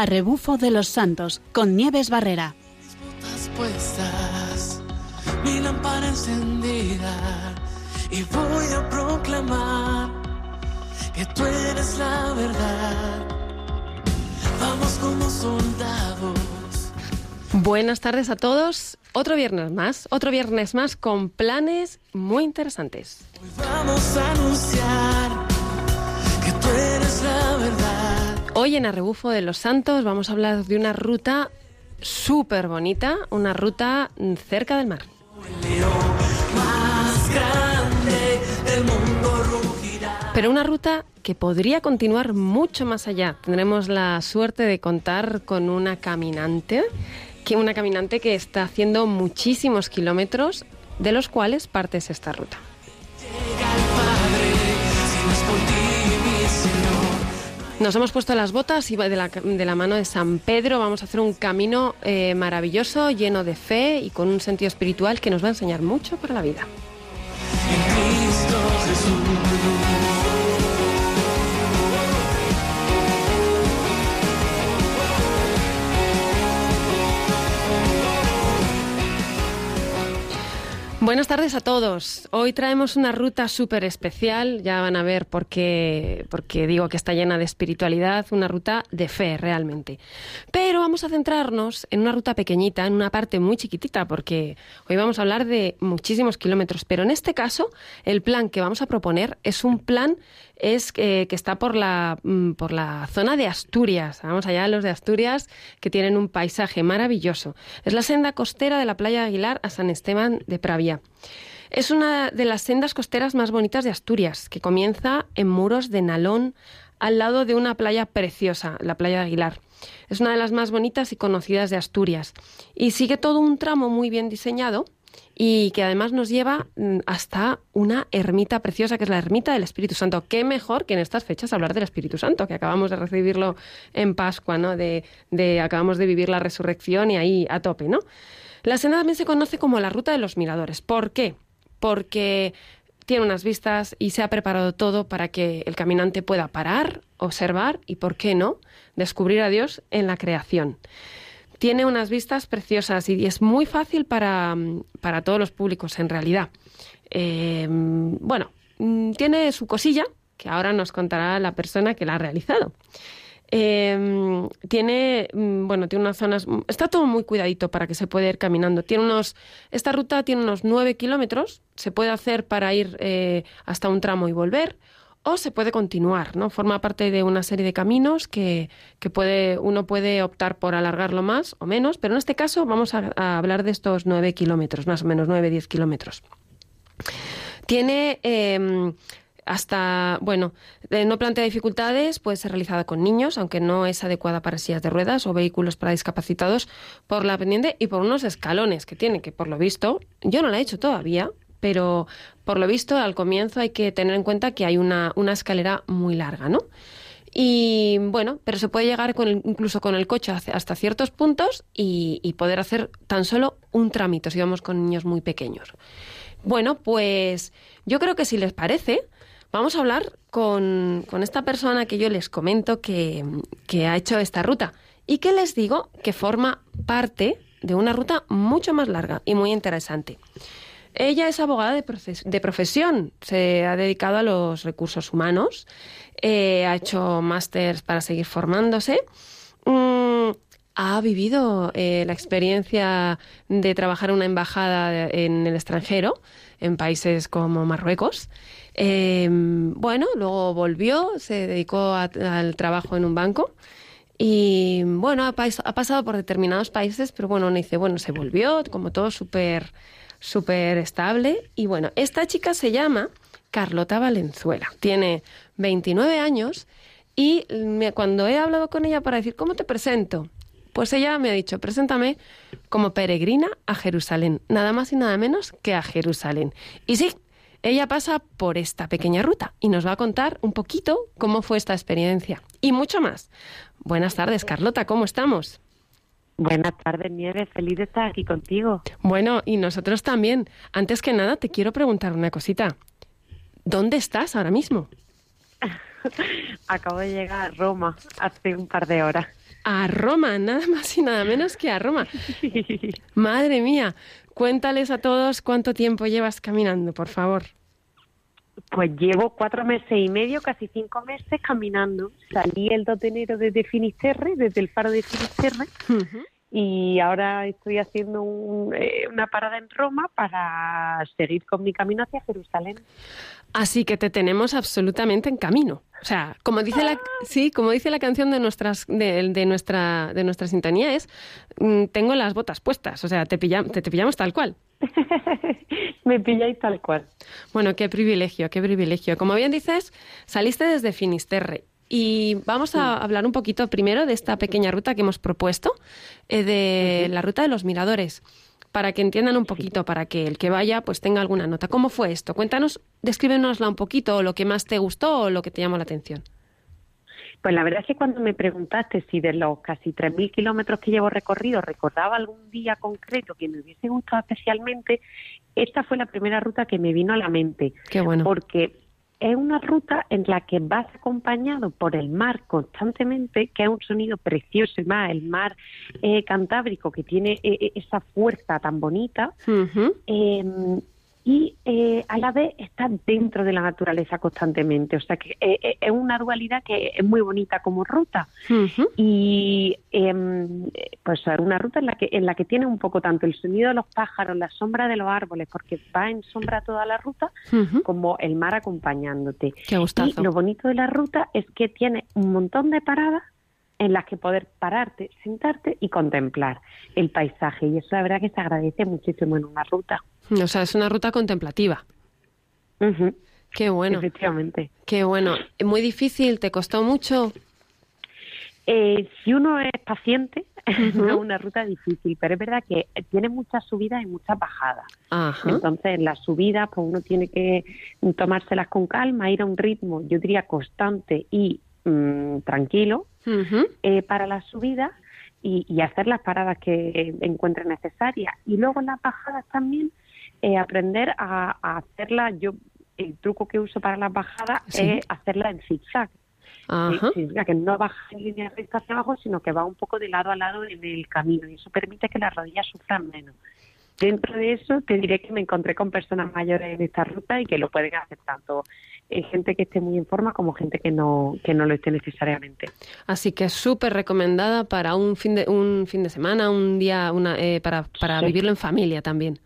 a rebufo de los santos con Nieves Barrera. puestas, mi lámpara encendida y voy a proclamar que tú eres la verdad. Vamos como soldados. Buenas tardes a todos. Otro viernes más, otro viernes más con planes muy interesantes. Hoy vamos a anunciar que tú eres la verdad. Hoy en Arrebufo de los Santos vamos a hablar de una ruta súper bonita, una ruta cerca del mar. Pero una ruta que podría continuar mucho más allá. Tendremos la suerte de contar con una caminante, que una caminante que está haciendo muchísimos kilómetros, de los cuales parte es esta ruta. Nos hemos puesto las botas y de la, de la mano de San Pedro vamos a hacer un camino eh, maravilloso, lleno de fe y con un sentido espiritual que nos va a enseñar mucho para la vida. Buenas tardes a todos. Hoy traemos una ruta súper especial, ya van a ver por qué, por qué digo que está llena de espiritualidad, una ruta de fe realmente. Pero vamos a centrarnos en una ruta pequeñita, en una parte muy chiquitita, porque hoy vamos a hablar de muchísimos kilómetros, pero en este caso el plan que vamos a proponer es un plan eh, que está por la, mm, por la zona de Asturias. Vamos allá los de Asturias, que tienen un paisaje maravilloso. Es la senda costera de la playa Aguilar a San Esteban de Pravia. Es una de las sendas costeras más bonitas de Asturias, que comienza en muros de Nalón, al lado de una playa preciosa, la playa de Aguilar. Es una de las más bonitas y conocidas de Asturias. Y sigue todo un tramo muy bien diseñado y que además nos lleva mm, hasta una ermita preciosa, que es la ermita del Espíritu Santo. Qué mejor que en estas fechas hablar del Espíritu Santo, que acabamos de recibirlo en Pascua, ¿no? De, de acabamos de vivir la resurrección y ahí a tope, ¿no? La senda también se conoce como la ruta de los miradores. ¿Por qué? Porque tiene unas vistas y se ha preparado todo para que el caminante pueda parar, observar y, ¿por qué no?, descubrir a Dios en la creación. Tiene unas vistas preciosas y es muy fácil para, para todos los públicos, en realidad. Eh, bueno, mm, tiene su cosilla, que ahora nos contará la persona que la ha realizado. Eh, tiene, mm, bueno, tiene unas zonas, está todo muy cuidadito para que se pueda ir caminando. Tiene unos, esta ruta tiene unos nueve kilómetros, se puede hacer para ir eh, hasta un tramo y volver, o se puede continuar, ¿no? Forma parte de una serie de caminos que, que puede, uno puede optar por alargarlo más o menos, pero en este caso vamos a, hablar de estos nueve kilómetros, más o menos nueve, diez kilómetros. Tiene eh, hasta, bueno, eh, no plantea dificultades, puede ser realizada con niños, aunque no es adecuada para sillas de ruedas o vehículos para discapacitados, por la pendiente y por unos escalones que tiene, que por lo visto, yo no la he hecho todavía, pero por lo visto al comienzo hay que tener en cuenta que hay una, una escalera muy larga, ¿no? Y bueno, pero se puede llegar con el- incluso con el coche hasta ciertos puntos y, y poder hacer tan solo un trámite si vamos con niños muy pequeños. Bueno, pues yo creo que si les parece, vamos a hablar con, con esta persona que yo les comento que, que ha hecho esta ruta y que les digo que forma parte de una ruta mucho más larga y muy interesante. Ella es abogada de, profesión, se ha dedicado a los recursos humanos, eh, ha hecho másters para seguir formándose. Mm, ha vivido eh, la experiencia de trabajar en una embajada en el extranjero, en países como Marruecos. Eh, bueno, luego volvió, se dedicó al trabajo en un banco. Y bueno, ha, pasado por determinados países, pero bueno, uno dice, bueno, se volvió, como todo súper súper estable. Y bueno, esta chica se llama Carlota Valenzuela. Tiene 29 años y cuando he hablado con ella para decir, ¿cómo te presento? Pues ella me ha dicho, preséntame como peregrina a Jerusalén, nada más y nada menos que a Jerusalén. Y sí, ella pasa por esta pequeña ruta y nos va a contar un poquito cómo fue esta experiencia y mucho más. Buenas tardes, Carlota, ¿cómo estamos? Buenas tardes, Nieves. Feliz de estar aquí contigo. Bueno, y nosotros también. Antes que nada, te quiero preguntar una cosita. ¿Dónde estás ahora mismo? Acabo de llegar a Roma hace un par de horas. A Roma, nada más y nada menos que a Roma. Madre mía, cuéntales a todos cuánto tiempo llevas caminando, por favor. Pues llevo cuatro meses y medio, casi cinco meses caminando. Salí el 2 de enero desde Finisterre, desde el faro de Finisterre, y ahora estoy haciendo un, eh, una parada en Roma para seguir con mi camino hacia Jerusalén. Así que te tenemos absolutamente en camino. O sea, como dice la, sí, como dice la canción de nuestras, de, de nuestra, de nuestra sintonía es, mm, tengo las botas puestas. O sea, te, pillamos, te, te pillamos tal cual. Me pilláis tal cual. Bueno, qué privilegio, qué privilegio. Como bien dices, saliste desde Finisterre. Y vamos a hablar un poquito primero de esta pequeña ruta que hemos propuesto, eh, de la ruta de los miradores, para que entiendan un poquito, para que el que vaya pues tenga alguna nota. ¿Cómo fue esto? Cuéntanos, descríbenosla un poquito, lo que más te gustó o lo que te llamó la atención. Pues la verdad es que cuando me preguntaste si de los casi 3.000 kilómetros que llevo recorrido recordaba algún día concreto que me hubiese gustado especialmente, esta fue la primera ruta que me vino a la mente. Qué bueno. Porque es una ruta en la que vas acompañado por el mar constantemente, que es un sonido precioso, y más el mar eh, Cantábrico que tiene eh, eh, esa fuerza tan bonita. Eh, y eh, a la vez está dentro de la naturaleza constantemente. O sea que eh, eh, es una dualidad que es muy bonita como ruta. Y em, pues es una ruta en la que en la que tiene un poco tanto el sonido de los pájaros, la sombra de los árboles, porque va en sombra toda la ruta, como el mar acompañándote. Qué gustazo. Y lo bonito de la ruta es que tiene un montón de paradas en las que poder pararte, sentarte y contemplar el paisaje. Y eso la verdad que se agradece muchísimo en una ruta. O sea, es una ruta contemplativa. Qué bueno, Efectivamente. qué bueno. Muy difícil, ¿te costó mucho? Eh, si uno es paciente, no es una ruta difícil, pero es verdad que tiene muchas subidas y muchas bajadas. Ajá. Entonces, en las subidas, pues uno tiene que tomárselas con calma, ir a un ritmo, yo diría, constante y mm, tranquilo Eh, para las subidas y, y hacer las paradas que encuentre necesarias. Y luego en las bajadas también eh, aprender a, a hacerlas. Yo, el truco que uso para las bajadas Sí. es hacerla en zigzag. Ajá. Sí, significa que no baja en línea recta hacia abajo, sino que va un poco de lado a lado en el camino y eso permite que las rodillas sufran menos. Dentro de eso, te diré que me encontré con personas mayores en esta ruta y que lo pueden hacer tanto gente que esté muy en forma como gente que no que no lo esté necesariamente. Así que súper recomendada para un fin de un fin de semana, un día, una, eh, para, para Sí. vivirlo en familia también.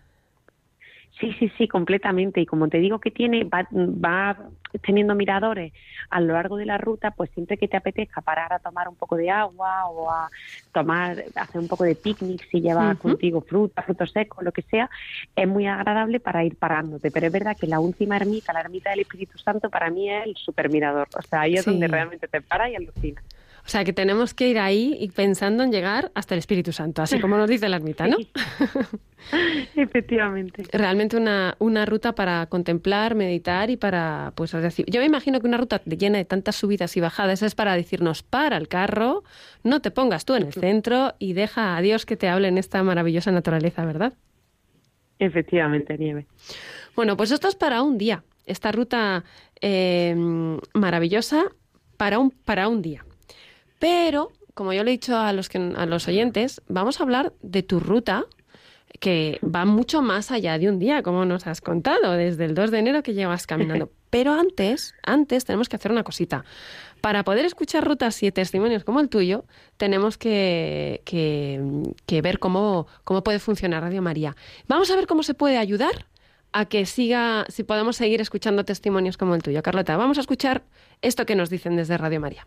Sí, sí, sí, completamente. Y como te digo que tiene, va, va teniendo miradores a lo largo de la ruta, pues siempre que te apetezca parar a tomar un poco de agua o a tomar, hacer un poco de picnic si llevas contigo fruta, frutos secos, lo que sea, es muy agradable para ir parándote. Pero es verdad que la última ermita, la ermita del Espíritu Santo, para mí es el super mirador. O sea, ahí es Sí. donde realmente te paras y alucinas. O sea, que tenemos que ir ahí y pensando en llegar hasta el Espíritu Santo, así como nos dice la ermita, ¿no? Sí. Efectivamente. Realmente una, una ruta para contemplar, meditar y para, pues, decir, yo me imagino que una ruta llena de tantas subidas y bajadas es para decirnos, para el carro, no te pongas tú en el centro y deja a Dios que te hable en esta maravillosa naturaleza, ¿verdad? Efectivamente, Nieve. Bueno, pues esto es para un día. Esta ruta eh, maravillosa para un, para un día. Pero, como yo le he dicho a los, que, a los oyentes, vamos a hablar de tu ruta que va mucho más allá de un día, como nos has contado, desde el 2 de enero que llevas caminando. Pero antes, antes tenemos que hacer una cosita. Para poder escuchar rutas y testimonios como el tuyo, tenemos que, que, que ver cómo, cómo puede funcionar Radio María. Vamos a ver cómo se puede ayudar a que siga, si podemos seguir escuchando testimonios como el tuyo. Carlota, vamos a escuchar esto que nos dicen desde Radio María.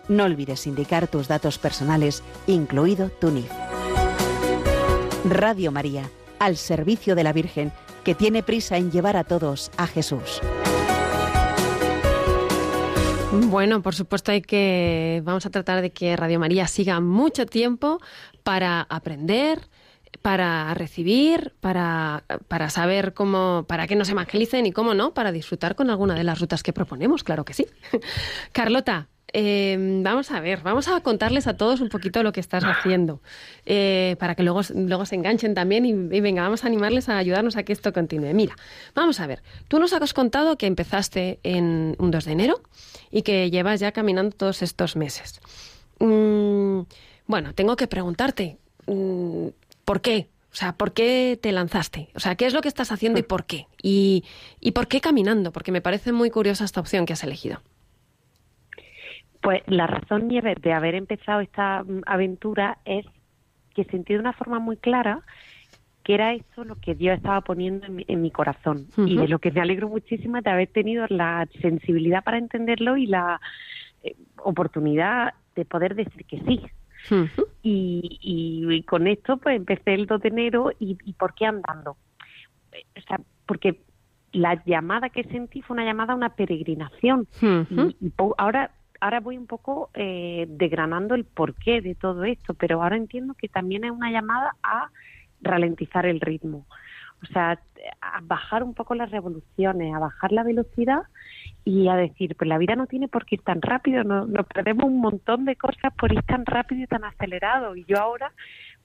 no olvides indicar tus datos personales, incluido tu NIF. Radio María, al servicio de la Virgen, que tiene prisa en llevar a todos a Jesús. Bueno, por supuesto hay que vamos a tratar de que Radio María siga mucho tiempo para aprender, para recibir, para, para saber cómo, para que nos evangelicen y cómo no, para disfrutar con alguna de las rutas que proponemos, claro que sí. Carlota, eh, vamos a ver, vamos a contarles a todos un poquito lo que estás haciendo, eh, para que luego, luego se enganchen también y, y, venga, vamos a animarles a ayudarnos a que esto continúe. Mira, vamos a ver, tú nos has contado que empezaste en un 2 de enero y que llevas ya caminando todos estos meses. Mm, bueno, tengo que preguntarte, mm, ¿por qué? O sea, ¿por qué te lanzaste? O sea, ¿qué es lo que estás haciendo y por qué? Y, y por qué caminando, porque me parece muy curiosa esta opción que has elegido. Pues la razón, Nieves, de haber empezado esta mm, aventura es que sentí de una forma muy clara que era eso lo que Dios estaba poniendo en mi, en mi corazón. Uh -huh. Y de lo que me alegro muchísimo es de haber tenido la sensibilidad para entenderlo y la eh, oportunidad de poder decir que sí. Uh -huh. y, y, y, con esto pues empecé el 2 de enero y, y ¿por qué andando? O sea, porque la llamada que sentí fue una llamada a una peregrinación. Uh -huh. y, y ahora ahora voy un poco eh, desgranando el porqué de todo esto, pero ahora entiendo que también es una llamada a ralentizar el ritmo. O sea, a bajar un poco las revoluciones, a bajar la velocidad y a decir, pues la vida no tiene por qué ir tan rápido, nos, nos perdemos un montón de cosas por ir tan rápido y tan acelerado. Y yo ahora,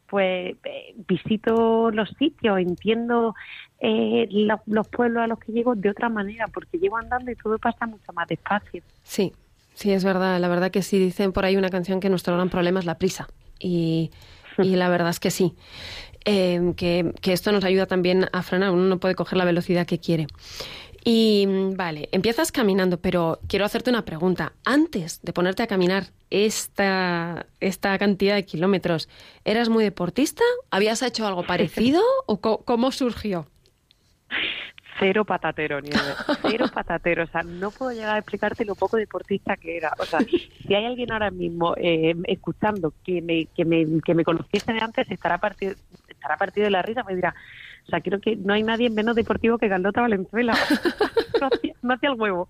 pues, eh, visito los sitios, entiendo eh, lo, los pueblos a los que llego de otra manera, porque llego andando y todo pasa mucho más despacio. Sí, Sí, es verdad. La verdad que sí dicen por ahí una canción que nuestro gran problema es la prisa. Y, y la verdad es que sí. Eh, que, que, esto nos ayuda también a frenar. Uno no puede coger la velocidad que quiere. Y vale, empiezas caminando, pero quiero hacerte una pregunta. Antes de ponerte a caminar esta, esta cantidad de kilómetros, ¿eras muy deportista? ¿Habías hecho algo parecido o cómo surgió? Cero patatero, Nieve, cero patatero. O sea, no puedo llegar a explicarte lo poco deportista que era. O sea, si hay alguien ahora mismo eh, escuchando que me, que me, que me conociese de antes, estará partido, estará partido de la risa, me dirá, o sea, creo que no hay nadie menos deportivo que Carlota Valenzuela. no, hacía, no hacía el huevo,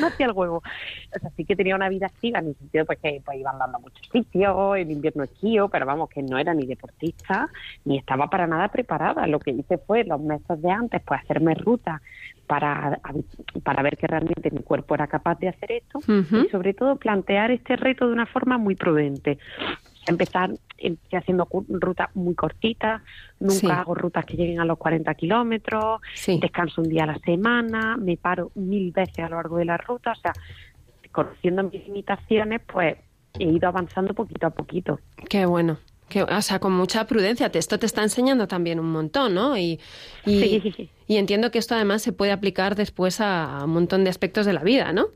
no hacía el huevo. O sea, sí que tenía una vida activa en el sentido pues que pues, iba andando a muchos sitios, en invierno esquío, pero vamos, que no era ni deportista, ni estaba para nada preparada. Lo que hice fue los meses de antes, pues hacerme ruta para, para ver que realmente mi cuerpo era capaz de hacer esto uh -huh. y sobre todo plantear este reto de una forma muy prudente empezar estoy haciendo rutas muy cortitas, nunca sí. hago rutas que lleguen a los 40 kilómetros, sí. descanso un día a la semana, me paro mil veces a lo largo de la ruta, o sea, conociendo mis limitaciones, pues he ido avanzando poquito a poquito. Qué bueno. Que, o sea, con mucha prudencia. Esto te está enseñando también un montón, ¿no? Y, y, sí. y entiendo que esto además se puede aplicar después a, a un montón de aspectos de la vida, ¿no?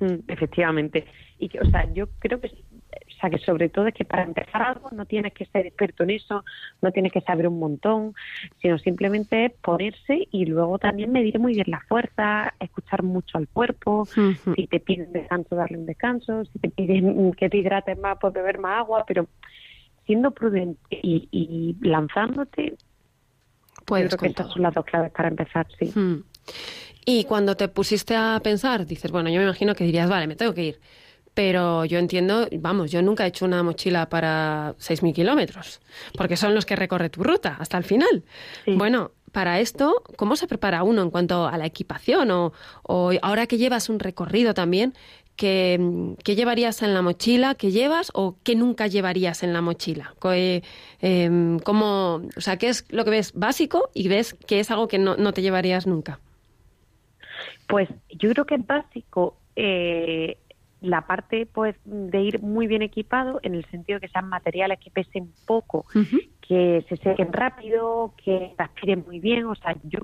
Mm, efectivamente. Y que, o sea, yo creo que o sea, que sobre todo es que para empezar algo no tienes que ser experto en eso, no tienes que saber un montón, sino simplemente es ponerse y luego también medir muy bien la fuerza, escuchar mucho al cuerpo, uh -huh. si te piden descanso, darle un descanso, si te piden que te hidrates más, pues beber más agua, pero siendo prudente y, y lanzándote, Puedes creo que estas son las dos claves para empezar, sí. Uh -huh. Y cuando te pusiste a pensar, dices, bueno, yo me imagino que dirías, vale, me tengo que ir pero yo entiendo, vamos, yo nunca he hecho una mochila para 6.000 kilómetros, porque son los que recorre tu ruta hasta el final. Sí. Bueno, para esto, ¿cómo se prepara uno en cuanto a la equipación? O, o ahora que llevas un recorrido también, que, que llevarías en la mochila, que llevas o que nunca llevarías en la mochila? Eh, em, ¿cómo- o sea, ¿qué es lo que ves básico y ves que es algo que no, no te llevarías nunca? Pues yo creo que es básico eh, la parte pues de ir muy bien equipado en el sentido de que sean materiales que pesen poco, que se sequen rápido, que transpiren muy bien, o sea, yo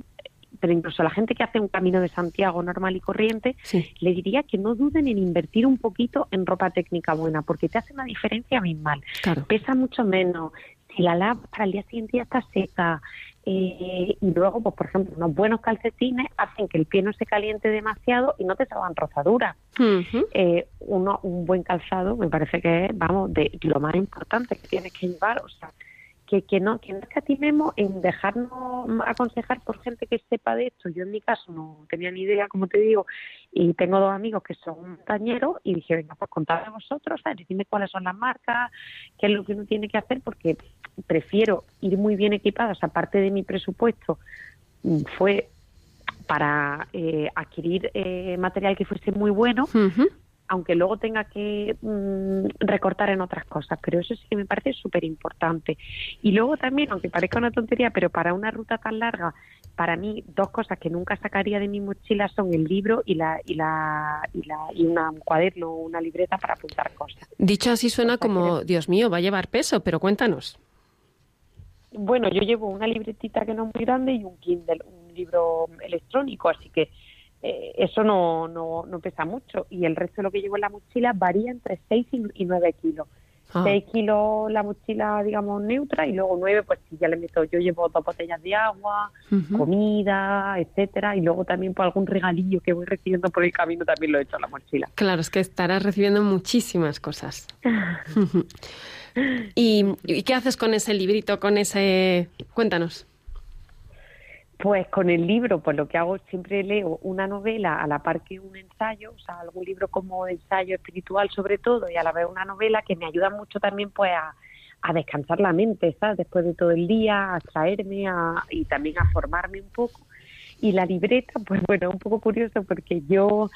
pero incluso la gente que hace un camino de Santiago normal y corriente, Sí. le diría que no duden en invertir un poquito en ropa técnica buena, porque te hace una diferencia abismal. Claro. Pesa mucho menos. Si la lava para el día siguiente ya está seca. eh, y luego, pues por ejemplo, unos buenos calcetines hacen que el pie no se caliente demasiado y no te salgan rozaduras. Eh, uno, un buen calzado me parece que es, vamos, de lo más importante que tienes que llevar. O sea, que, que no que no escatimemos en dejarnos aconsejar por gente que sepa de esto. Yo en mi caso no tenía ni idea, como te digo, y tengo dos amigos que son montañeros y dije, venga, pues contadme vosotros, ¿sabes? Decidme cuáles son las marcas, qué es lo que uno tiene que hacer, porque prefiero ir muy bien equipada, o sea, parte de mi presupuesto mm, fue para eh, adquirir eh, material que fuese muy bueno, Ujú. Aunque luego tenga que mm, recortar en otras cosas, pero eso sí que me parece súper importante. Y luego también, aunque parezca una tontería, pero para una ruta tan larga, para mí dos cosas que nunca sacaría de mi mochila son el libro y la y la y, la, y una, un cuaderno o una libreta para apuntar cosas. Dicho así suena como, Dios mío, va a llevar peso, pero cuéntanos. Bueno, yo llevo una libretita que no es muy grande y un Kindle, un libro electrónico, así que eh, eso no, no, no pesa mucho. Y el resto de lo que llevo en la mochila varía entre 6 y, y 9 kilos. Ah. 6 kilos la mochila, digamos, neutra y luego 9, pues si ya le meto, yo llevo dos botellas de agua, comida, etcétera, y luego también por algún regalillo que voy recibiendo por el camino también lo he hecho en la mochila. Claro, es que estarás recibiendo muchísimas cosas. ¿Y, ¿Y qué haces con ese librito, con ese...? Cuéntanos. Pues con el libro, pues lo que hago siempre leo una novela a la par que un ensayo, o sea, algún libro como ensayo espiritual sobre todo, y a la vez una novela que me ayuda mucho también pues a, descansar la mente, ¿sabes? Después de todo el día, a traerme a, y también a formarme un poco. Y la libreta, pues bueno, un poco curioso porque yo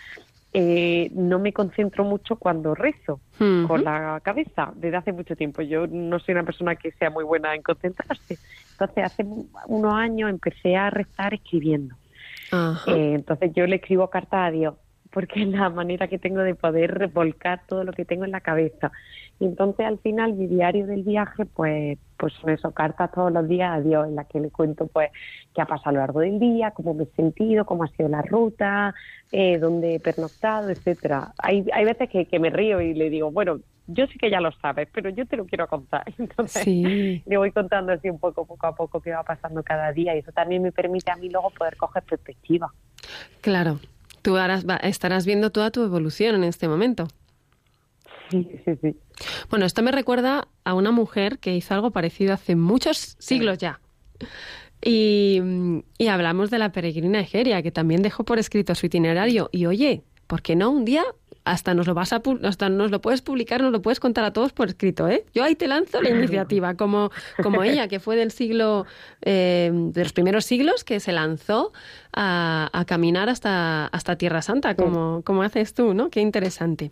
eh, no me concentro mucho cuando rezo con la cabeza desde hace mucho tiempo. Yo no soy una persona que sea muy buena en concentrarse. Entonces, hace unos años empecé a rezar escribiendo. Eh, entonces, yo le escribo cartas a Dios porque es la manera que tengo de poder revolcar todo lo que tengo en la cabeza. Y entonces, al final, mi diario del viaje, pues, pues son eso, cartas todos los días a Dios, en las que le cuento, pues, qué ha pasado a lo largo del día, cómo me he sentido, cómo ha sido la ruta, eh, dónde he pernoctado, etcétera. Hay, hay veces que, que me río y le digo, bueno, yo sé que ya lo sabes, pero yo te lo quiero contar. Entonces, Sí. le voy contando así un poco, poco a poco, qué va pasando cada día. Y eso también me permite a mí luego poder coger perspectiva. Claro. Tú harás- va- estarás viendo toda tu evolución en este momento. Sí, sí, sí. Bueno, esto me recuerda a una mujer que hizo algo parecido hace muchos siglos ya. Y, y hablamos de la peregrina Egeria, que también dejó por escrito su itinerario. Y oye, ¿por qué no un día hasta nos lo vas a hasta nos lo puedes publicar, nos lo puedes contar a todos por escrito, ¿eh? Yo ahí te lanzo la iniciativa, como, como ella, que fue del siglo, eh, de los primeros siglos, que se lanzó a, a caminar hasta, hasta Tierra Santa, como, como haces tú, ¿no? Qué interesante.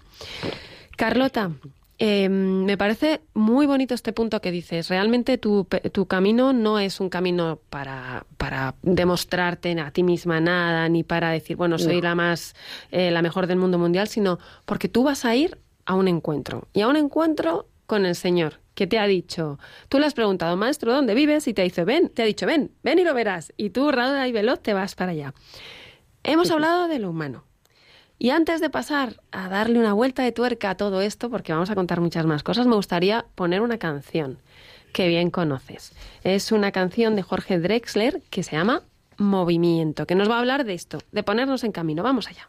Carlota, eh, me parece muy bonito este punto que dices. Realmente tu, tu camino no es un camino para, para demostrarte a ti misma nada, ni para decir, bueno, soy la más, eh, la mejor del mundo mundial, sino porque tú vas a ir a un encuentro. Y a un encuentro con el Señor, que te ha dicho, tú le has preguntado, maestro, ¿dónde vives? Y te dice, ven, te ha dicho, ven, ven y lo verás. Y tú, rauda y veloz, te vas para allá. Hemos hablado de lo humano. Y antes de pasar a darle una vuelta de tuerca a todo esto, porque vamos a contar muchas más cosas, me gustaría poner una canción que bien conoces. Es una canción de Jorge Drexler que se llama Movimiento, que nos va a hablar de esto, de ponernos en camino. Vamos allá.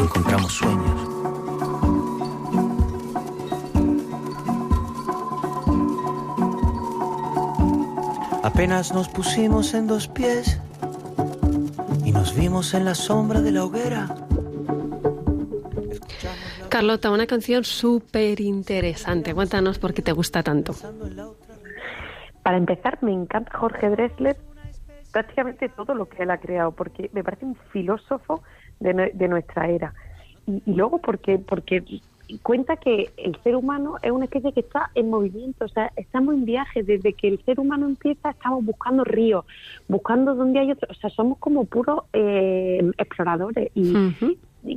encontramos sueños. Apenas nos pusimos en dos pies y nos vimos en la sombra de la hoguera. Carlota, una canción súper interesante. Cuéntanos por qué te gusta tanto. Para empezar, me encanta Jorge Dressler, prácticamente todo lo que él ha creado, porque me parece un filósofo de, nue- de nuestra era. Y, y luego porque porque cuenta que el ser humano es una especie que está en movimiento, o sea, estamos en viaje, desde que el ser humano empieza estamos buscando ríos, buscando dónde hay otro, o sea, somos como puros eh, exploradores y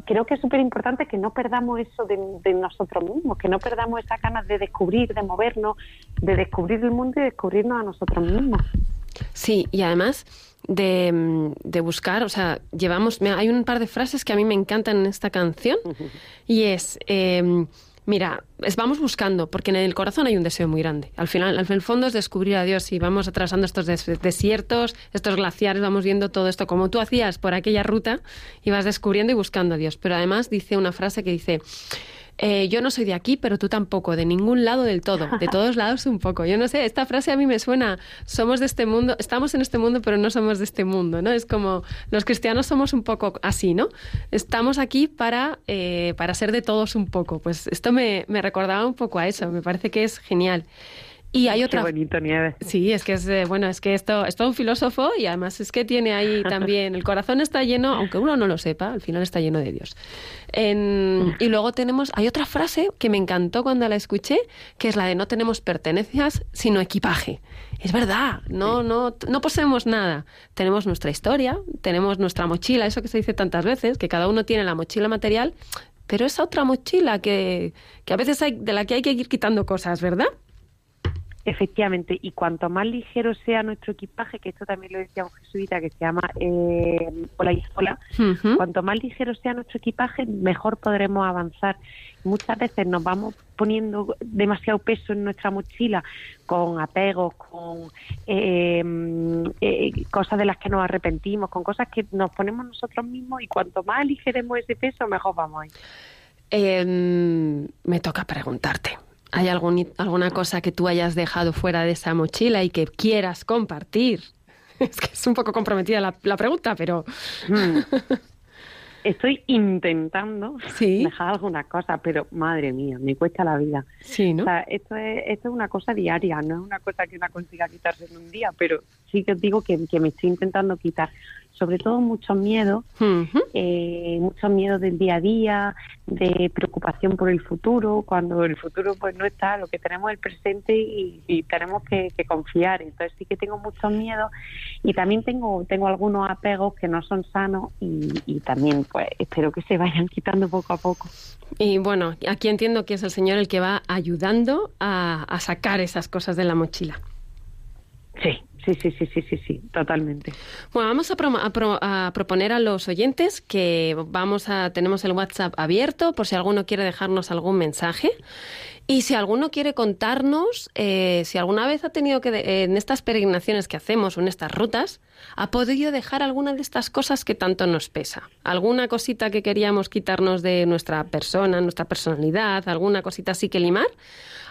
creo que es súper importante que no perdamos eso de, de nosotros mismos, que no perdamos esas ganas de descubrir, de movernos, de descubrir el mundo y descubrirnos a nosotros mismos. Sí, y además de, mm, de buscar, o sea, llevamos, hay un par de frases que a mí me encantan en esta canción y es, eh, mira, es, vamos buscando, porque en el corazón hay un deseo muy grande. Al final, al el fondo es descubrir a Dios y vamos atravesando estos des- desiertos, estos glaciares, vamos viendo todo esto como tú hacías por aquella ruta y vas descubriendo y buscando a Dios. Pero además dice una frase que dice... eh, yo no soy de aquí, pero tú tampoco, de ningún lado del todo, de todos lados un poco. Yo no sé, esta frase a mí me suena, somos de este mundo, estamos en este mundo, pero no somos de este mundo, ¿no? Es como, los cristianos somos un poco así, ¿no? Estamos aquí para, eh, para ser de todos un poco. Pues esto me, me recordaba un poco a eso, me parece que es genial. Y hay otra... Qué bonito, Nieves. Sí, es que es bueno, es que esto es todo un filósofo y además es que tiene ahí también el corazón está lleno, aunque uno no lo sepa, al final está lleno de Dios. En- y luego tenemos, hay otra frase que me encantó cuando la escuché, que es la de no tenemos pertenencias, sino equipaje. Es verdad, no, no, no poseemos nada. Tenemos nuestra historia, tenemos nuestra mochila, eso que se dice tantas veces, que cada uno tiene la mochila material, pero esa otra mochila que, que a veces hay, de la que hay que ir quitando cosas, ¿verdad? Efectivamente, y cuanto más ligero sea nuestro equipaje, que esto también lo decía un jesuita que se llama eh, Olaizola, Ujú. cuanto más ligero sea nuestro equipaje, mejor podremos avanzar. Muchas veces nos vamos poniendo demasiado peso en nuestra mochila con apegos, con eh, eh, cosas de las que nos arrepentimos, con cosas que nos ponemos nosotros mismos y cuanto más aligeremos ese peso, mejor vamos a ir. Em, me toca preguntarte. ¿Hay algún, alguna cosa que tú hayas dejado fuera de esa mochila y que quieras compartir? Es que es un poco comprometida la, la pregunta, pero Mm. Estoy intentando Sí. dejar algunas cosas, pero madre mía, me cuesta la vida. sí, ¿no? O sea, esto es, esto es una cosa diaria, no es una cosa que una consiga quitarse en un día, pero sí que os digo que, que me estoy intentando quitar. Sobre todo muchos miedos, eh, muchos miedos del día a día, de preocupación por el futuro, cuando el futuro pues no está, lo que tenemos es el presente y, y tenemos que, que confiar. Entonces sí que tengo muchos miedos y también tengo tengo algunos apegos que no son sanos y, y también pues espero que se vayan quitando poco a poco. Y bueno, aquí entiendo que es el Señor el que va ayudando a, a sacar esas cosas de la mochila. Sí, sí, sí, sí, sí, sí, sí, totalmente. Bueno, vamos a, pro- a pro- a proponer a los oyentes que vamos a tenemos el WhatsApp abierto por si alguno quiere dejarnos algún mensaje y si alguno quiere contarnos eh, si alguna vez ha tenido que en estas peregrinaciones que hacemos o en estas rutas ha podido dejar alguna de estas cosas que tanto nos pesa, alguna cosita que queríamos quitarnos de nuestra persona, nuestra personalidad, alguna cosita así que limar.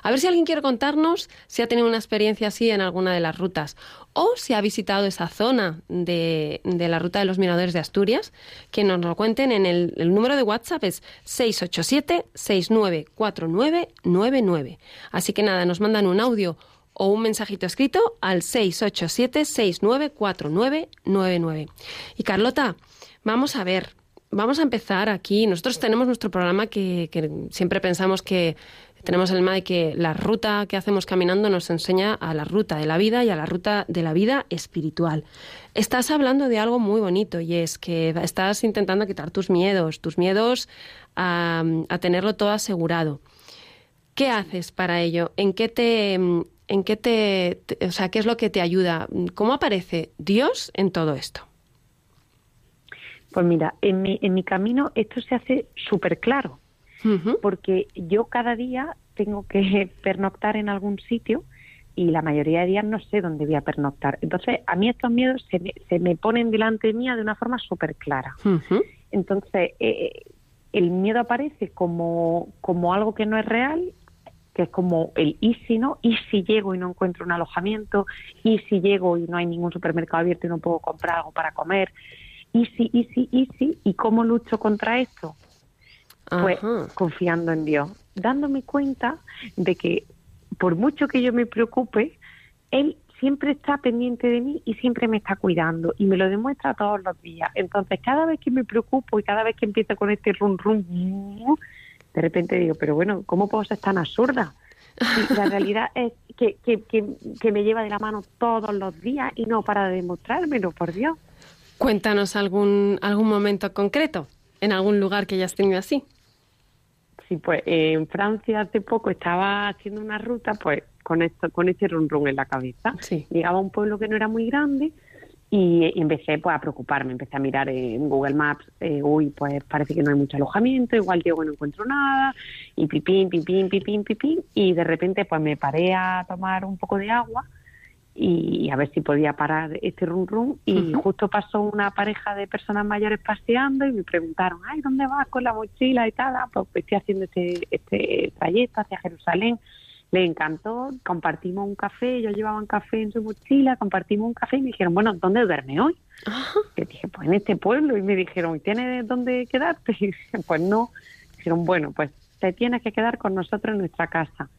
A ver si alguien quiere contarnos si ha tenido una experiencia así en alguna de las rutas o si ha visitado esa zona de, de la ruta de los miradores de Asturias, que nos lo cuenten en el, el número de WhatsApp es 687-694999. Así que nada, nos mandan un audio o un mensajito escrito al 687-694999. Y Carlota, vamos a ver, vamos a empezar aquí. Nosotros tenemos nuestro programa que, que siempre pensamos que tenemos el lema de que la ruta que hacemos caminando nos enseña a la ruta de la vida y a la ruta de la vida espiritual. Estás hablando de algo muy bonito y es que estás intentando quitar tus miedos, tus miedos a, tenerlo todo asegurado. ¿Qué haces para ello? ¿En qué te, en qué te, te- o sea, qué es lo que te ayuda? ¿Cómo aparece Dios en todo esto? Pues mira, en mi, en mi camino esto se hace súper claro. Porque yo cada día tengo que pernoctar en algún sitio y la mayoría de días no sé dónde voy a pernoctar. Entonces, a mí estos miedos se me, se me ponen delante mía de una forma súper clara. Entonces, eh, el miedo aparece como, como algo que no es real, que es como el y si no, y si llego y no encuentro un alojamiento, y si llego y no hay ningún supermercado abierto y no puedo comprar algo para comer, y si, y si, y si, y cómo lucho contra esto pues Ajá. confiando en Dios, dándome cuenta de que por mucho que yo me preocupe, Él siempre está pendiente de mí y siempre me está cuidando y me lo demuestra todos los días. Entonces, cada vez que me preocupo y cada vez que empiezo con este rum rum, de repente digo, pero bueno, ¿cómo puedo ser tan absurda? Y la realidad es que, que, que, que me lleva de la mano todos los días y no para de demostrármelo, por Dios. Cuéntanos algún, algún momento concreto en algún lugar que hayas tenido así. Sí, pues en Francia hace poco estaba haciendo una ruta pues con esto, con este run run en la cabeza. Sí. Llegaba a un pueblo que no era muy grande y, y empecé pues a preocuparme, empecé a mirar en Google Maps, eh, uy, pues parece que no hay mucho alojamiento, igual llego no encuentro nada, y pipín, pipín, pipín, pipín, y de repente pues me paré a tomar un poco de agua y a ver si podía parar este rum rum y justo pasó una pareja de personas mayores paseando y me preguntaron, ay, ¿dónde vas con la mochila y tal? Ah, Pues estoy haciendo este, este trayecto hacia Jerusalén. Le encantó, compartimos un café, ellos llevaban café en su mochila, compartimos un café y me dijeron, bueno, ¿dónde duerme hoy? Le dije, pues en este pueblo. Y me dijeron, ¿y tienes dónde quedarte? Y dije, pues no. Dijeron, bueno, pues te tienes que quedar con nosotros en nuestra casa.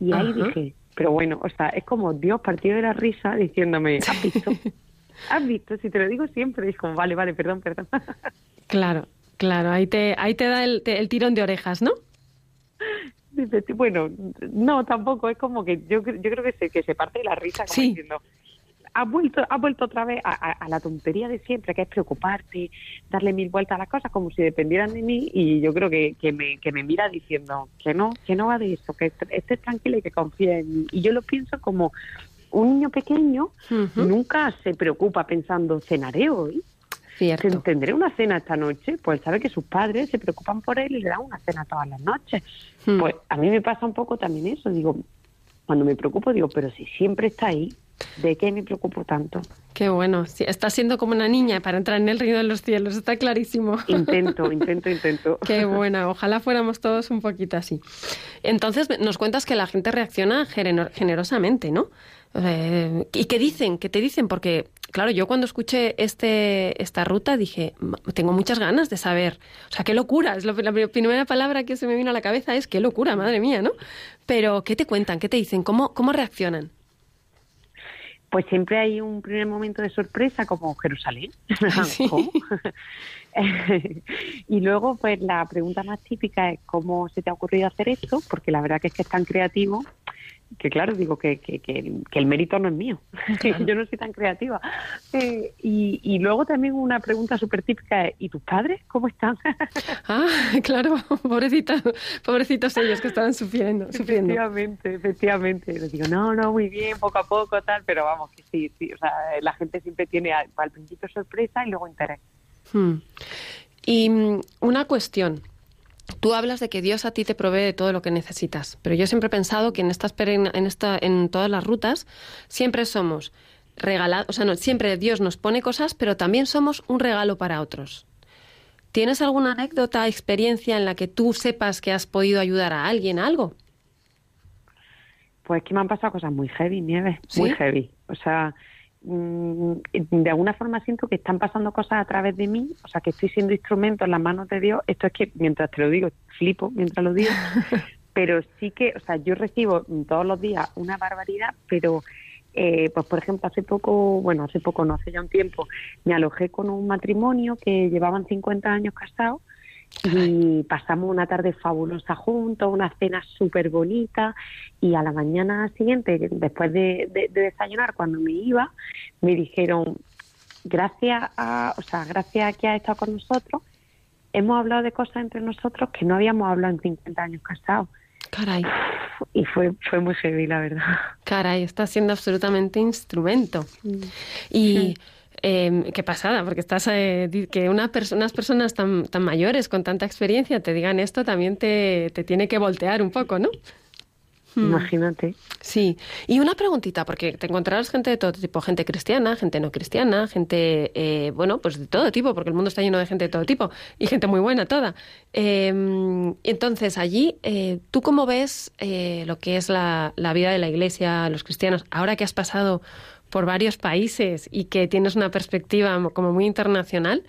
Y ahí dije, pero bueno, o sea, es como Dios partido de la risa diciéndome, ¿has visto? ¿Has visto? Si te lo digo siempre, dijo, vale, vale, perdón, perdón. Claro, claro, ahí te, ahí te da el, te- el tirón de orejas, ¿no? Bueno, no, tampoco, es como que yo, yo creo que se, que se parte de la risa como Sí. diciendo, has vuelto, has vuelto otra vez a, a- a la tontería de siempre, que es preocuparte, darle mil vueltas a las cosas como si dependieran de mí, y yo creo que, que, me, que me mira diciendo que no, que no va de eso, que est- estés tranquila y que confíe en mí. Y yo lo pienso como un niño pequeño nunca se preocupa pensando, cenaré hoy, Cierto. tendré una cena esta noche, pues sabe que sus padres se preocupan por él y le dan una cena todas las noches. Hmm. Pues a mí me pasa un poco también eso, digo, cuando me preocupo digo, pero si siempre está ahí, ¿de qué me preocupo tanto? Qué bueno. Sí, estás siendo como una niña para entrar en el reino de los cielos, está clarísimo. Intento, intento, intento. Qué buena, ojalá fuéramos todos un poquito así. Entonces, nos cuentas que la gente reacciona genero- generosamente, ¿no? Eh, ¿Y qué dicen? ¿Qué te dicen? Porque, claro, yo cuando escuché este, esta ruta dije, "Ma- tengo muchas ganas de saber. O sea, qué locura. Es lo- la primera palabra que se me vino a la cabeza es qué locura, madre mía, ¿no? Pero, ¿qué te cuentan? ¿Qué te dicen? ¿Cómo, cómo reaccionan? Pues siempre hay un primer momento de sorpresa, como Jerusalén. Y luego, pues la pregunta más típica es cómo se te ha ocurrido hacer esto, porque la verdad que es que es tan creativo que claro, digo que, que, que, el- que el mérito no es mío, yo no soy tan creativa. Eh, y, y luego también una pregunta súper típica ¿y tus padres cómo están? Ah, claro, pobrecitos, pobrecitos ellos que estaban sufriendo. sufriendo. Efectivamente, efectivamente. Les digo, no, no, muy bien, poco a poco, tal, pero vamos, que sí, sí, o sea, la gente siempre tiene al, al principio sorpresa y luego interés. Hmm. Y mm, una cuestión. Tú hablas de que Dios a ti te provee de todo lo que necesitas, pero yo siempre he pensado que en estas en esta en todas las rutas siempre somos regalados, o sea, no, siempre Dios nos pone cosas, pero también somos un regalo para otros. ¿Tienes alguna anécdota, experiencia en la que tú sepas que has podido ayudar a alguien a algo? Pues que me han pasado cosas muy heavy, Nieves, ¿Sí? muy heavy. O sea, mm, de alguna forma siento que están pasando cosas a través de mí, o sea, que estoy siendo instrumento en las manos de Dios. Esto es que mientras te lo digo, flipo mientras lo digo. pero sí que, o sea, yo recibo todos los días una barbaridad, pero eh, pues por ejemplo hace poco, bueno, hace poco no, hace ya un tiempo, me alojé con un matrimonio que llevaban 50 años casados y pasamos una tarde fabulosa juntos, una cena súper bonita y a la mañana siguiente, después de, de- de desayunar, cuando me iba, me dijeron, gracias a, o sea, gracias a que has estado con nosotros, hemos hablado de cosas entre nosotros que no habíamos hablado en 50 años casados. Caray, Y fue, fue muy heavy, la verdad. caray, estás siendo absolutamente instrumento. Y eh, qué pasada, porque estás eh, que una perso- unas personas tan, tan mayores con tanta experiencia te digan esto también te, te tiene que voltear un poco, ¿no? Hmm. Imagínate. Sí. Y una preguntita, porque te encontrarás gente de todo tipo, gente cristiana, gente no cristiana, gente, eh, bueno, pues de todo tipo, porque el mundo está lleno de gente de todo tipo y gente muy buena toda. Eh, entonces, allí, eh, ¿tú cómo ves eh, lo que es la, la vida de la iglesia, los cristianos, ahora que has pasado por varios países y que tienes una perspectiva como muy internacional?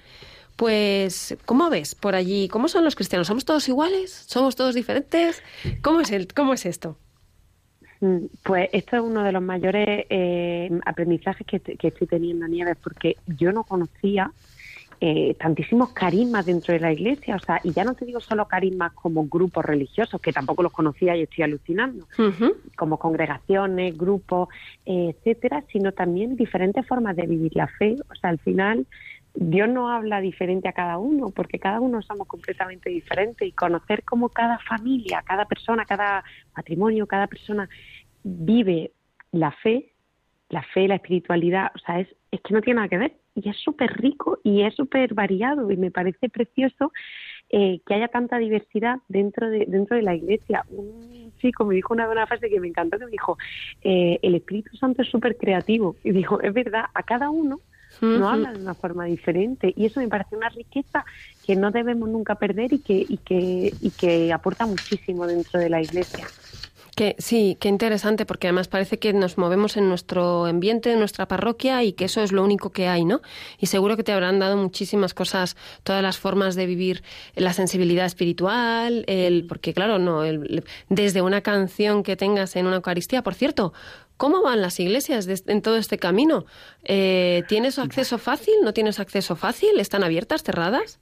Pues, ¿cómo ves por allí? ¿Cómo son los cristianos? ¿Somos todos iguales? ¿Somos todos diferentes? ¿Cómo es, el, cómo es esto? Mm, Pues esto es uno de los mayores eh, aprendizajes que, que estoy teniendo, Nieves, porque yo no conocía eh, tantísimos carismas dentro de la iglesia, o sea, y ya no te digo solo carismas como grupos religiosos, que tampoco los conocía y estoy alucinando, como congregaciones, grupos, eh, etcétera, sino también diferentes formas de vivir la fe. O sea, al final Dios no habla diferente a cada uno, porque cada uno somos completamente diferentes y conocer cómo cada familia, cada persona, cada matrimonio, cada persona vive la fe, la fe, la espiritualidad, o sea, es, es que no tiene nada que ver y es súper rico y es súper variado y me parece precioso eh, que haya tanta diversidad dentro de dentro de la iglesia. Un chico me dijo una, una frase que me encantó, que me dijo, eh, el Espíritu Santo es súper creativo. Y dijo, es verdad, a cada uno no habla de una forma diferente y eso me parece una riqueza que no debemos nunca perder y que, y que, y que aporta muchísimo dentro de la iglesia. Que, sí, qué interesante, porque además parece que nos movemos en nuestro ambiente, en nuestra parroquia, y que eso es lo único que hay, ¿no? Y seguro que te habrán dado muchísimas cosas, todas las formas de vivir la sensibilidad espiritual, el, porque claro, no, el- desde una canción que tengas en una Eucaristía, por cierto. ¿Cómo van las iglesias en todo este camino? Eh, ¿Tienes acceso fácil? ¿No tienes acceso fácil? ¿Están abiertas, cerradas?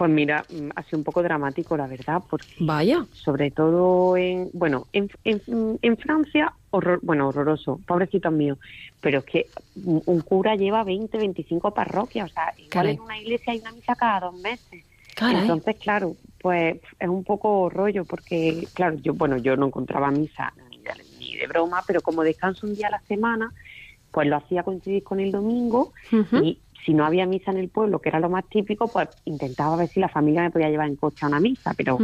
Pues mira, mm, ha sido un poco dramático, la verdad, porque Vaya. sobre todo en, bueno, en, en, en Francia, horror, bueno, horroroso, pobrecitos míos, pero es que un cura lleva 20, 25 parroquias, o sea, igual Caray. en una iglesia hay una misa cada dos meses. Caray. Entonces, claro, pues es un poco rollo porque, claro, yo, bueno, yo no encontraba misa ni de, ni de broma, pero como descanso un día a la semana, pues lo hacía coincidir con el domingo y si no había misa en el pueblo, que era lo más típico, pues intentaba ver si la familia me podía llevar en coche a una misa, pero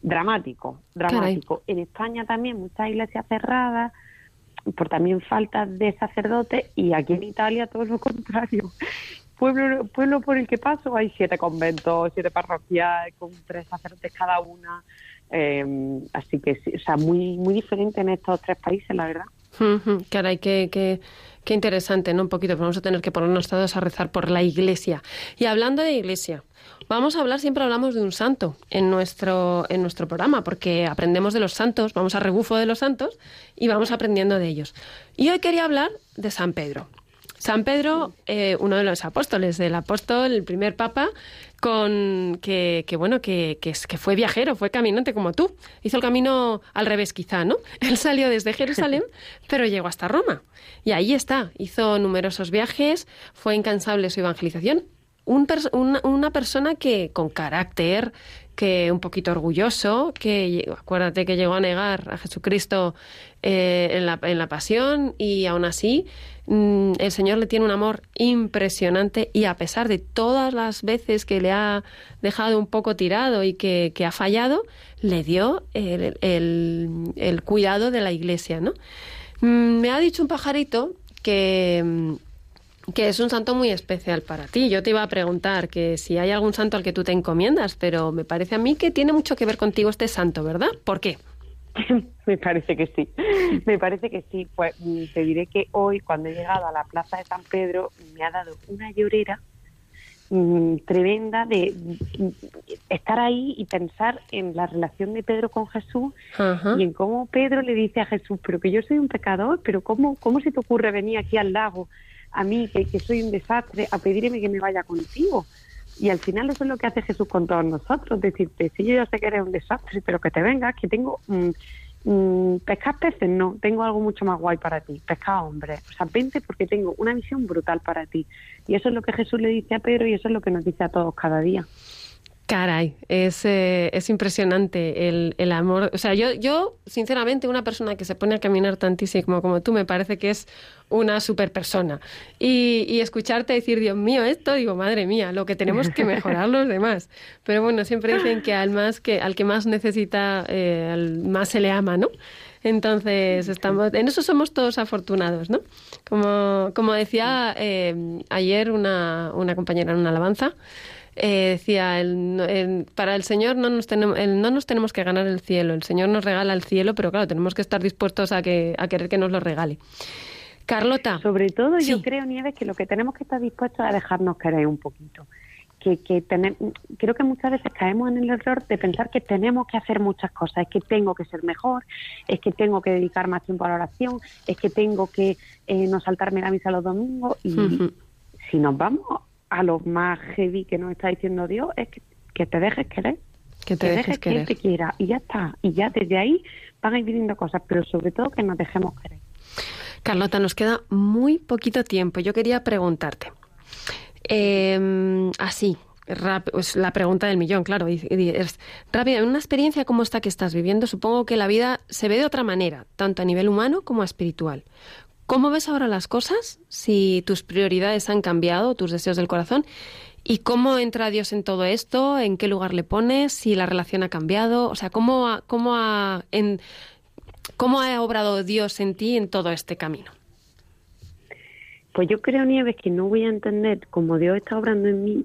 dramático, dramático. En España también muchas iglesias cerradas por también falta de sacerdotes y aquí en Italia todo lo contrario. Pueblo, pueblo por el que paso hay siete conventos, siete parroquias con tres sacerdotes cada una. Eh, así que o sea, muy, muy diferente en estos tres países, la verdad. Ujú, Caray, qué, qué, qué interesante, ¿no? Un poquito, pero vamos a tener que ponernos todos a rezar por la iglesia. Y hablando de iglesia, vamos a hablar, siempre hablamos de un santo en nuestro, en nuestro programa, porque aprendemos de los santos, vamos a rebufo de los santos y vamos aprendiendo de ellos. Y hoy quería hablar de San Pedro. San Pedro, eh, uno de los apóstoles, el apóstol, el primer papa, con que, que bueno, que, que, que fue viajero, fue caminante como tú. Hizo el camino al revés, quizá, ¿no? Él salió desde Jerusalén, pero llegó hasta Roma. Y ahí está. Hizo numerosos viajes, fue incansable su evangelización. Un pers- una, una persona que con carácter, que un poquito orgulloso, que acuérdate que llegó a negar a Jesucristo eh, en, la, en la pasión y aún así mm, el Señor le tiene un amor impresionante y a pesar de todas las veces que le ha dejado un poco tirado y que, que ha fallado, le dio el, el- el cuidado de la iglesia, ¿no? Mm, Me ha dicho un pajarito que... que es un santo muy especial para ti. Yo te iba a preguntar que si hay algún santo al que tú te encomiendas, pero me parece a mí que tiene mucho que ver contigo este santo, ¿verdad? ¿Por qué? Me parece que sí, me parece que sí. Pues mm, te diré que hoy, cuando he llegado a la plaza de San Pedro, me ha dado una llorera mm, tremenda de mm, estar ahí y pensar en la relación de Pedro con Jesús Ajá. y en cómo Pedro le dice a Jesús, pero que yo soy un pecador, pero ¿cómo, cómo se te ocurre venir aquí al lago a mí, que, que soy un desastre, a pedirme que me vaya contigo? Y al final eso es lo que hace Jesús con todos nosotros, decirte, si yo ya sé que eres un desastre, pero que te vengas, que tengo... mm, mm, pescar peces no, tengo algo mucho más guay para ti, pescar hombres. O sea, vente porque tengo una visión brutal para ti. Y eso es lo que Jesús le dice a Pedro y eso es lo que nos dice a todos cada día. Caray, es, eh, es impresionante el, el amor. O sea, yo, yo, sinceramente, una persona que se pone a caminar tantísimo como tú, me parece que es una super persona. Y, escucharte decir, Dios mío, esto, digo, madre mía, lo que tenemos que mejorar los demás. Pero bueno, siempre dicen que al, más que, al que más necesita, eh, más se le ama, ¿no? Entonces, estamos, en eso somos todos afortunados, ¿no? Como, como decía eh, ayer una, una compañera en una alabanza, eh, decía, el- el- para el Señor no nos, tenemos, el- no nos tenemos que ganar el cielo, el Señor nos regala el cielo, pero claro, tenemos que estar dispuestos a, que, a querer que nos lo regale. Carlota. Sobre todo yo creo, Nieves, que lo que tenemos que estar dispuestos a dejarnos querer un poquito. Que, que tener- creo que muchas veces caemos en el error de pensar que tenemos que hacer muchas cosas, es que tengo que ser mejor, es que tengo que dedicar más tiempo a la oración, es que tengo que eh, no saltarme la misa los domingos y si nos vamos a lo más heavy que nos está diciendo Dios es que, que te dejes querer, Que te que dejes querer. te quiera y ya está, y ya desde ahí van a ir viniendo cosas, pero sobre todo que nos dejemos querer. Carlota, nos queda muy poquito tiempo. Yo quería preguntarte. Eh, así, rap- pues la pregunta del millón, claro. y- y es rápida, en una experiencia como esta que estás viviendo, supongo que la vida se ve de otra manera, tanto a nivel humano como espiritual. ¿Cómo ves ahora las cosas? Si tus prioridades han cambiado, tus deseos del corazón. ¿Y cómo entra Dios en todo esto? ¿En qué lugar le pones? ¿Si la relación ha cambiado? O sea, ¿cómo ha, cómo ha, en, cómo ha obrado Dios en ti en todo este camino? Pues yo creo, Nieves, que no voy a entender cómo Dios está obrando en mí,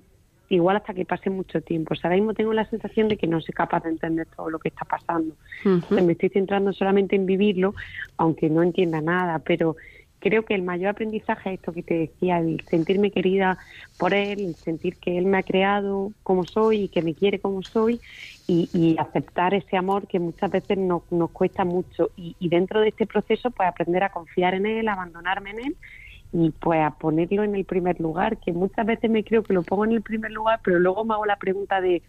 igual hasta que pase mucho tiempo. O sea, ahora mismo tengo la sensación de que no soy capaz de entender todo lo que está pasando. Sea, me estoy centrando solamente en vivirlo, aunque no entienda nada, pero creo que el mayor aprendizaje es esto que te decía, el sentirme querida por Él, el sentir que Él me ha creado como soy y que me quiere como soy y, y aceptar ese amor que muchas veces nos, nos cuesta mucho. Y, y dentro de este proceso, pues aprender a confiar en Él, abandonarme en Él y pues a ponerlo en el primer lugar, que muchas veces me creo que lo pongo en el primer lugar, pero luego me hago la pregunta de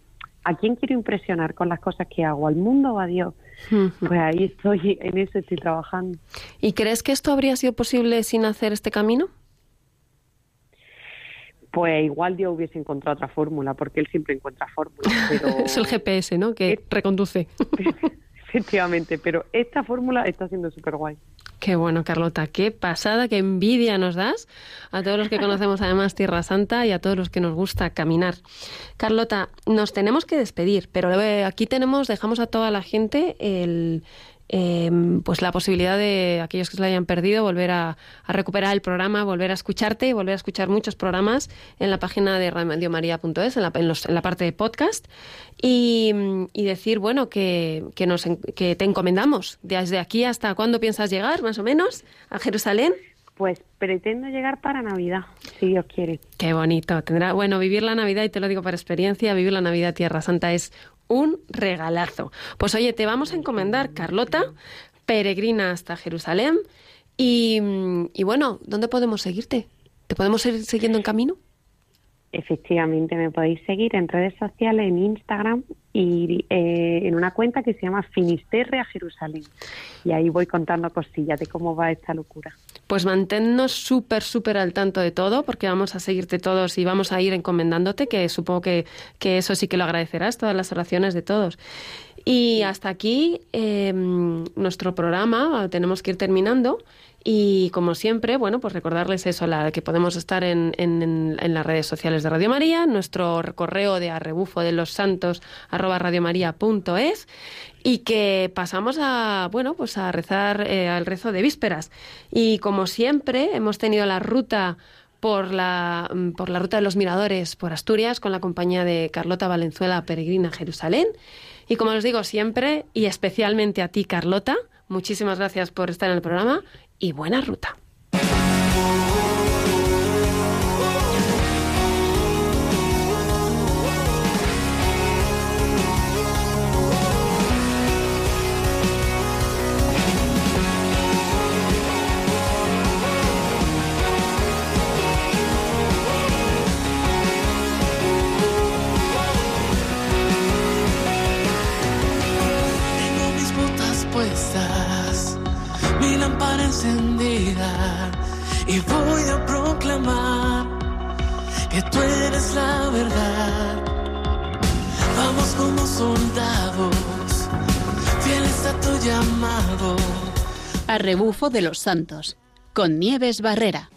¿a quién quiero impresionar con las cosas que hago? ¿Al mundo o a Dios? Pues ahí estoy, en eso estoy trabajando. ¿Y crees que esto habría sido posible sin hacer este camino? Pues igual Dios hubiese encontrado otra fórmula, porque Él siempre encuentra fórmulas, pero... Es el GPS, ¿no? Que reconduce. Efectivamente, pero esta fórmula está siendo súper guay. Qué bueno, Carlota. Qué pasada, qué envidia nos das a todos los que conocemos además Tierra Santa y a todos los que nos gusta caminar. Carlota, nos tenemos que despedir, pero eh, aquí tenemos, dejamos a toda la gente el, eh, pues la posibilidad de aquellos que se lo hayan perdido volver a, a recuperar el programa, volver a escucharte, volver a escuchar muchos programas en la página de radiomaria.es, en la, en, los- en la parte de podcast y, y decir, bueno, que, que, nos, que te encomendamos desde aquí hasta cuándo piensas llegar, más o menos, a Jerusalén. Pues pretendo llegar para Navidad, si Dios quiere. Qué bonito. Tendrá, bueno, vivir la Navidad, y te lo digo por experiencia, vivir la Navidad Tierra Santa es un regalazo. Pues oye, te vamos a encomendar, Carlota, peregrina hasta Jerusalén. Y, y bueno, ¿dónde podemos seguirte? ¿Te podemos seguir siguiendo en camino? Efectivamente, me podéis seguir en redes sociales, en Instagram y eh, en una cuenta que se llama Finisterre a Jerusalén. Y ahí voy contando cosillas de cómo va esta locura. Pues manténnos súper, súper al tanto de todo, porque vamos a seguirte todos y vamos a ir encomendándote, que supongo que, que eso sí que lo agradecerás, todas las oraciones de todos. Y hasta aquí eh, nuestro programa, tenemos que ir terminando. Y como siempre, bueno, pues recordarles eso, la, que podemos estar en, en, las redes sociales de Radio María, nuestro correo de arrebufo de los santos arroba radiomaria.es y que pasamos a, bueno, pues a rezar eh, al rezo de vísperas. Y como siempre, hemos tenido la ruta por la, mm, por la ruta de los miradores por Asturias con la compañía de Carlota Valenzuela Peregrina Jerusalén. Y como os digo siempre, y especialmente a ti, Carlota, muchísimas gracias por estar en el programa y buena ruta. Encendida y voy a proclamar que tú eres la verdad. Vamos como soldados, fieles a tu llamado. A rebufo de los santos, con Nieves Barrera.